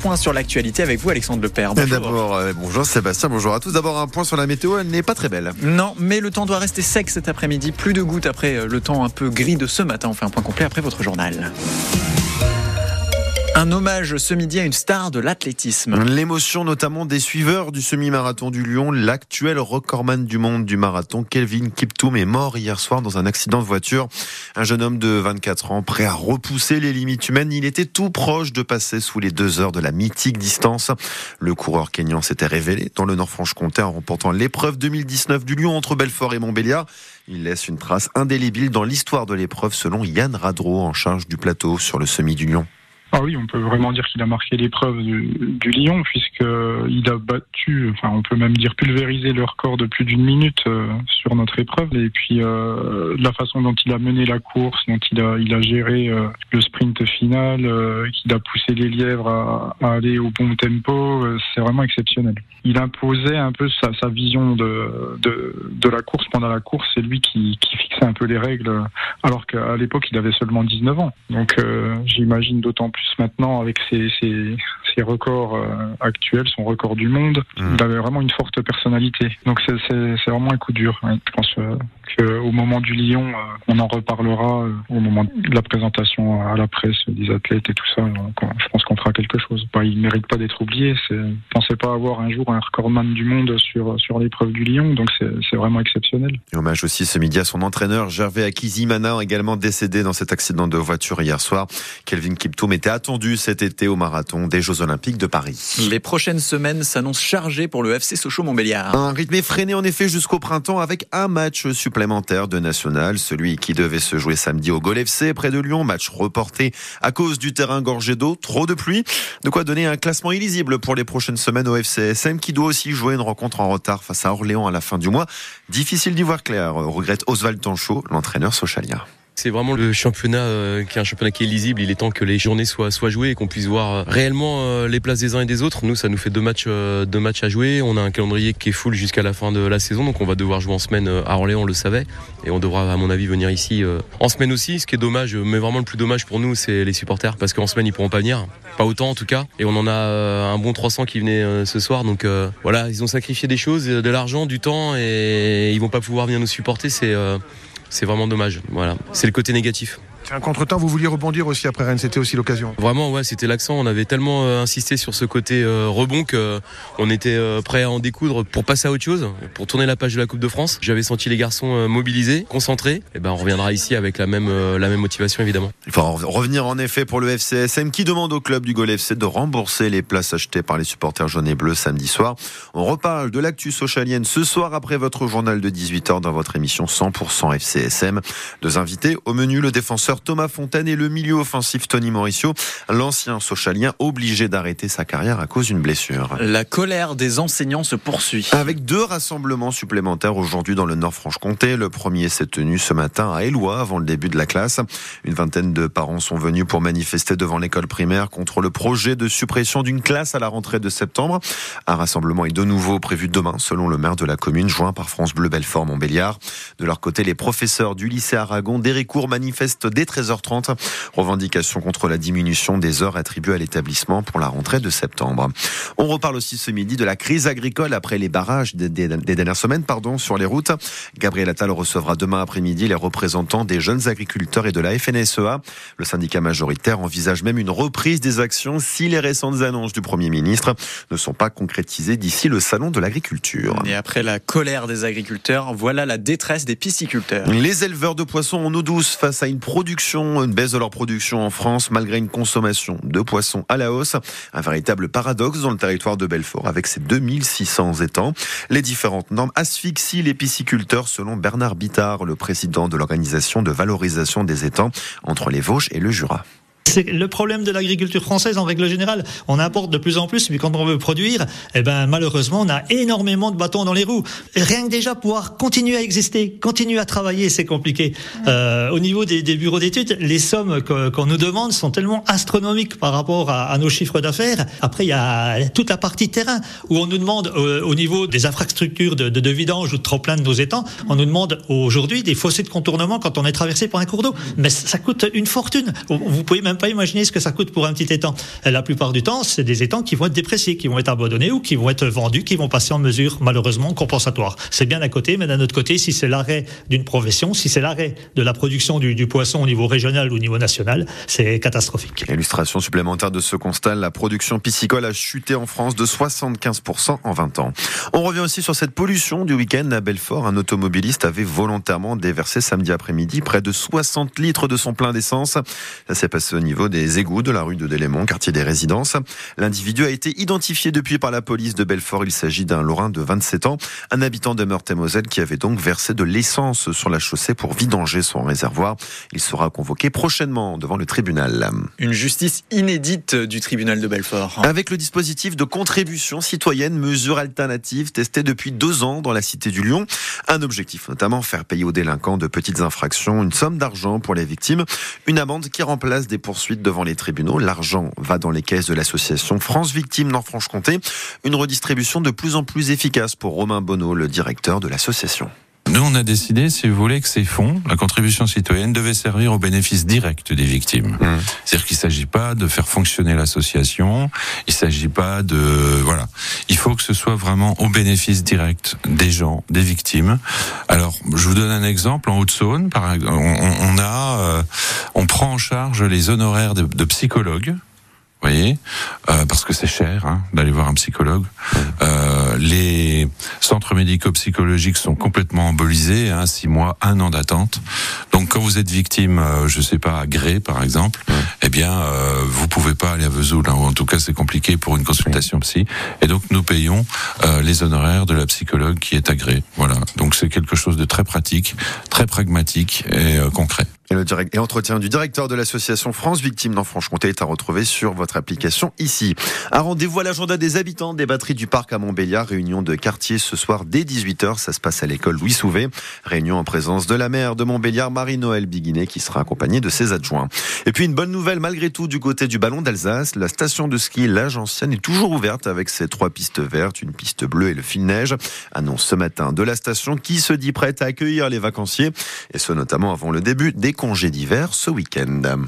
point sur l'actualité avec vous, Alexandre Lepère. D'abord, euh, bonjour Sébastien, bonjour à tous. D'abord, un point sur la météo, elle n'est pas très belle. Non, mais le temps doit rester sec cet après-midi. Plus de gouttes après euh, le temps un peu gris de ce matin. On fait un point complet après votre journal. Un hommage ce midi à une star de l'athlétisme. L'émotion notamment des suiveurs du semi-marathon du Lyon. L'actuel recordman du monde du marathon, Kelvin Kiptoum, est mort hier soir dans un accident de voiture. Un jeune homme de 24 ans, prêt à repousser les limites humaines. Il était tout proche de passer sous les deux heures de la mythique distance. Le coureur kényan s'était révélé dans le Nord-Franche-Comté en remportant l'épreuve 2019 du Lyon entre Belfort et Montbéliard. Il laisse une trace indélébile dans l'histoire de l'épreuve selon Yann Radro en charge du plateau sur le semi du Lyon. Ah oui, on peut vraiment dire qu'il a marqué l'épreuve du, du Lyon, puisqu'il a battu, enfin on peut même dire pulvérisé le record de plus d'une minute euh, sur notre épreuve. Et puis euh, la façon dont il a mené la course, dont il a, il a géré euh, le sprint final, qu'il a poussé les lièvres à, à aller au bon tempo, c'est vraiment exceptionnel. Il imposait un peu sa, sa vision de, de, de, la course pendant la course. C'est lui qui, qui, fixait un peu les règles, alors qu'à l'époque il avait seulement 19 ans. Donc j'imagine d'autant plus maintenant avec ses, ses, ses records euh, actuels, son record du monde, mmh. il avait vraiment une forte personnalité. Donc c'est vraiment un coup dur. Je pense euh, qu'au moment du Lyon, euh, on en reparlera au moment de la présentation à la presse des athlètes et tout ça. Je pense qu'on fera quelque chose. Bah, il ne mérite pas d'être oublié. Je ne pensais pas avoir un jour un recordman du monde sur, sur l'épreuve du Lyon, donc c'est vraiment exceptionnel. Et hommage aussi ce midi à son entraîneur Gervais Akizimana, également décédé dans cet accident de voiture hier soir. Kelvin Kiptoum était attendu cet été au marathon des Jeux Olympiques de Paris. Les prochaines semaines s'annoncent chargées pour le FC Sochaux-Montbéliard. Un rythme effréné en effet jusqu'au printemps avec un match supplémentaire de national, celui qui devait se jouer samedi au Gol FC près de Lyon, match reporté à cause du terrain gorgé d'eau, trop de pluie. De quoi donner un classement illisible pour les prochaines semaines au FCSM qui doit aussi jouer une rencontre en retard face à Orléans à la fin du mois. Difficile d'y voir clair, regrette Oswald Tanchot, l'entraîneur socialien. C'est vraiment le championnat euh, qui est un championnat qui est lisible. Il est temps que les journées soient, jouées et qu'on puisse voir euh, réellement euh, les places des uns et des autres. Nous, ça nous fait deux matchs, à jouer. On a un calendrier qui est full jusqu'à la fin de la saison, donc on va devoir jouer en semaine à Orléans, on le savait. Et on devra, à mon avis, venir ici en semaine aussi. Ce qui est dommage, mais vraiment le plus dommage pour nous, c'est les supporters, parce qu'en semaine, ils pourront pas venir. Pas autant en tout cas. Et on en a un bon 300 qui venaient ce soir. Donc voilà, ils ont sacrifié des choses, de l'argent, du temps, et ils vont pas pouvoir venir nous supporter. C'est c'est vraiment dommage. Voilà, c'est le côté négatif. C'est un contre-temps, vous vouliez rebondir aussi après Rennes, c'était aussi l'occasion. Vraiment, ouais, c'était l'accent. On avait tellement euh, insisté sur ce côté euh, rebond qu'on euh, était prêt à en découdre pour passer à autre chose, pour tourner la page de la Coupe de France. J'avais senti les garçons mobilisés, concentrés. Et eh ben, on reviendra ici avec la même, la même motivation, évidemment. Il faut revenir en effet pour le FCSM qui demande au club du Gol FC de rembourser les places achetées par les supporters jaunes et bleus samedi soir. On reparle de l'actu socialienne ce soir après votre journal de 18h dans votre émission 100% FCSM. Deux invités au menu, le défenseur Thomas Fontaine et le milieu offensif Tony Mauricio, l'ancien socialien obligé d'arrêter sa carrière à cause d'une blessure. La colère des enseignants se poursuit. Avec deux rassemblements supplémentaires aujourd'hui dans le Nord-Franche-Comté. Le premier s'est tenu ce matin à Éloi avant le début de la classe. Une vingtaine de parents sont venus pour manifester devant l'école primaire contre le projet de suppression d'une classe à la rentrée de septembre. Un rassemblement est de nouveau prévu demain selon le maire de la commune, joint par France Bleu Belfort Montbéliard. De leur côté, les professeurs du lycée Aragon d'Héricourt manifestent dès 13h30. Revendication contre la diminution des heures attribuées à l'établissement pour la rentrée de septembre. On reparle aussi ce midi de la crise agricole après les barrages des, dernières semaines pardon, sur les routes. Gabriel Attal recevra demain après-midi les représentants des jeunes agriculteurs et de la FNSEA. Le syndicat majoritaire envisage même une reprise des actions si les récentes annonces du Premier ministre ne sont pas concrétisées d'ici le salon de l'agriculture. Et après la colère des agriculteurs, voilà la détresse des pisciculteurs. Les éleveurs de poissons en eau douce face à une production une baisse de leur production en France malgré une consommation de poissons à la hausse. Un véritable paradoxe dans le territoire de Belfort avec ses 2600 étangs. Les différentes normes asphyxient les pisciculteurs selon Bernard Bittard, le président de l'organisation de valorisation des étangs entre les Vosges et le Jura. C'est le problème de l'agriculture française en règle générale. On importe de plus en plus, mais quand on veut produire, eh ben malheureusement, on a énormément de bâtons dans les roues. rien que déjà pouvoir continuer à exister, continuer à travailler, c'est compliqué. Euh, au niveau des, des bureaux d'études, les sommes qu'on nous demande sont tellement astronomiques par rapport à, à nos chiffres d'affaires. Après, il y a toute la partie terrain où on nous demande euh, au niveau des infrastructures de, de, de vidange ou de trop plein de nos étangs, on nous demande aujourd'hui des fossés de contournement quand on est traversé par un cours d'eau. Mais ça coûte une fortune. Vous pouvez même même pas imaginer ce que ça coûte pour un petit étang. la plupart du temps, c'est des étangs qui vont être dépréciés, qui vont être abandonnés ou qui vont être vendus, qui vont passer en mesure malheureusement compensatoire. C'est bien d'un côté, mais d'un autre côté, si c'est l'arrêt d'une profession, si c'est l'arrêt de la production du, du, poisson au niveau régional ou au niveau national, c'est catastrophique. Illustration supplémentaire de ce constat, la production piscicole a chuté en France de 75% en 20 ans. On revient aussi sur cette pollution du week-end à Belfort. Un automobiliste avait volontairement déversé samedi après-midi près de 60 litres de son plein d'essence. Ça s'est passé au niveau des égouts de la rue de Délémont, quartier des résidences. L'individu a été identifié depuis par la police de Belfort. Il s'agit d'un Lorrain de 27 ans, un habitant de Meurthe-et-Moselle qui avait donc versé de l'essence sur la chaussée pour vidanger son réservoir. Il sera convoqué prochainement devant le tribunal. Une justice inédite du tribunal de Belfort. Avec le dispositif de contribution citoyenne, mesure alternative testée depuis deux ans dans la cité du Lyon. Un objectif notamment faire payer aux délinquants de petites infractions une somme d'argent pour les victimes. Une amende qui remplace des poursuites devant les tribunaux. L'argent va dans les caisses de l'association France Victimes Nord-Franche-Comté. Une redistribution de plus en plus efficace pour Romain Bonneau, le directeur de l'association. Nous, on a décidé, si vous voulez, que ces fonds, la contribution citoyenne, devait servir au bénéfice direct des victimes. Mmh. C'est-à-dire qu'il ne s'agit pas de faire fonctionner l'association, il ne s'agit pas de... Voilà. Soit vraiment au bénéfice direct des gens, des victimes. Alors, je vous donne un exemple. En Haute-Saône, on, on a... Euh, on prend en charge les honoraires de psychologues voyez, euh, parce que c'est cher hein, d'aller voir un psychologue. Euh, les centres médico-psychologiques sont complètement embolisés, hein, six mois, un an d'attente. Donc quand vous êtes victime, euh, je sais pas, à Gré par exemple, eh bien euh, vous pouvez pas aller à Vesoul, hein, ou en tout cas c'est compliqué pour une consultation psy. Et donc nous payons euh, les honoraires de la psychologue qui est agréée. Voilà, donc c'est quelque chose de très pratique, très pragmatique et euh, concret. Et, le direct, et entretien du directeur de l'association France Victimes dans Franche-Comté est à retrouver sur votre application ici. Un rendez-vous à l'agenda des habitants des batteries du parc à Montbéliard. Réunion de quartier ce soir dès 18h. Ça se passe à l'école Louis Souvet. Réunion en présence de la maire de Montbéliard, Marie-Noël Biguinet, qui sera accompagnée de ses adjoints. Et puis une bonne nouvelle malgré tout du côté du ballon d'Alsace. La station de ski L'Age Ancienne est toujours ouverte avec ses trois pistes vertes, une piste bleue et le fil neige. Annonce ce matin de la station qui se dit prête à accueillir les vacanciers. Et ce notamment avant le début des congés d'hiver ce week-end.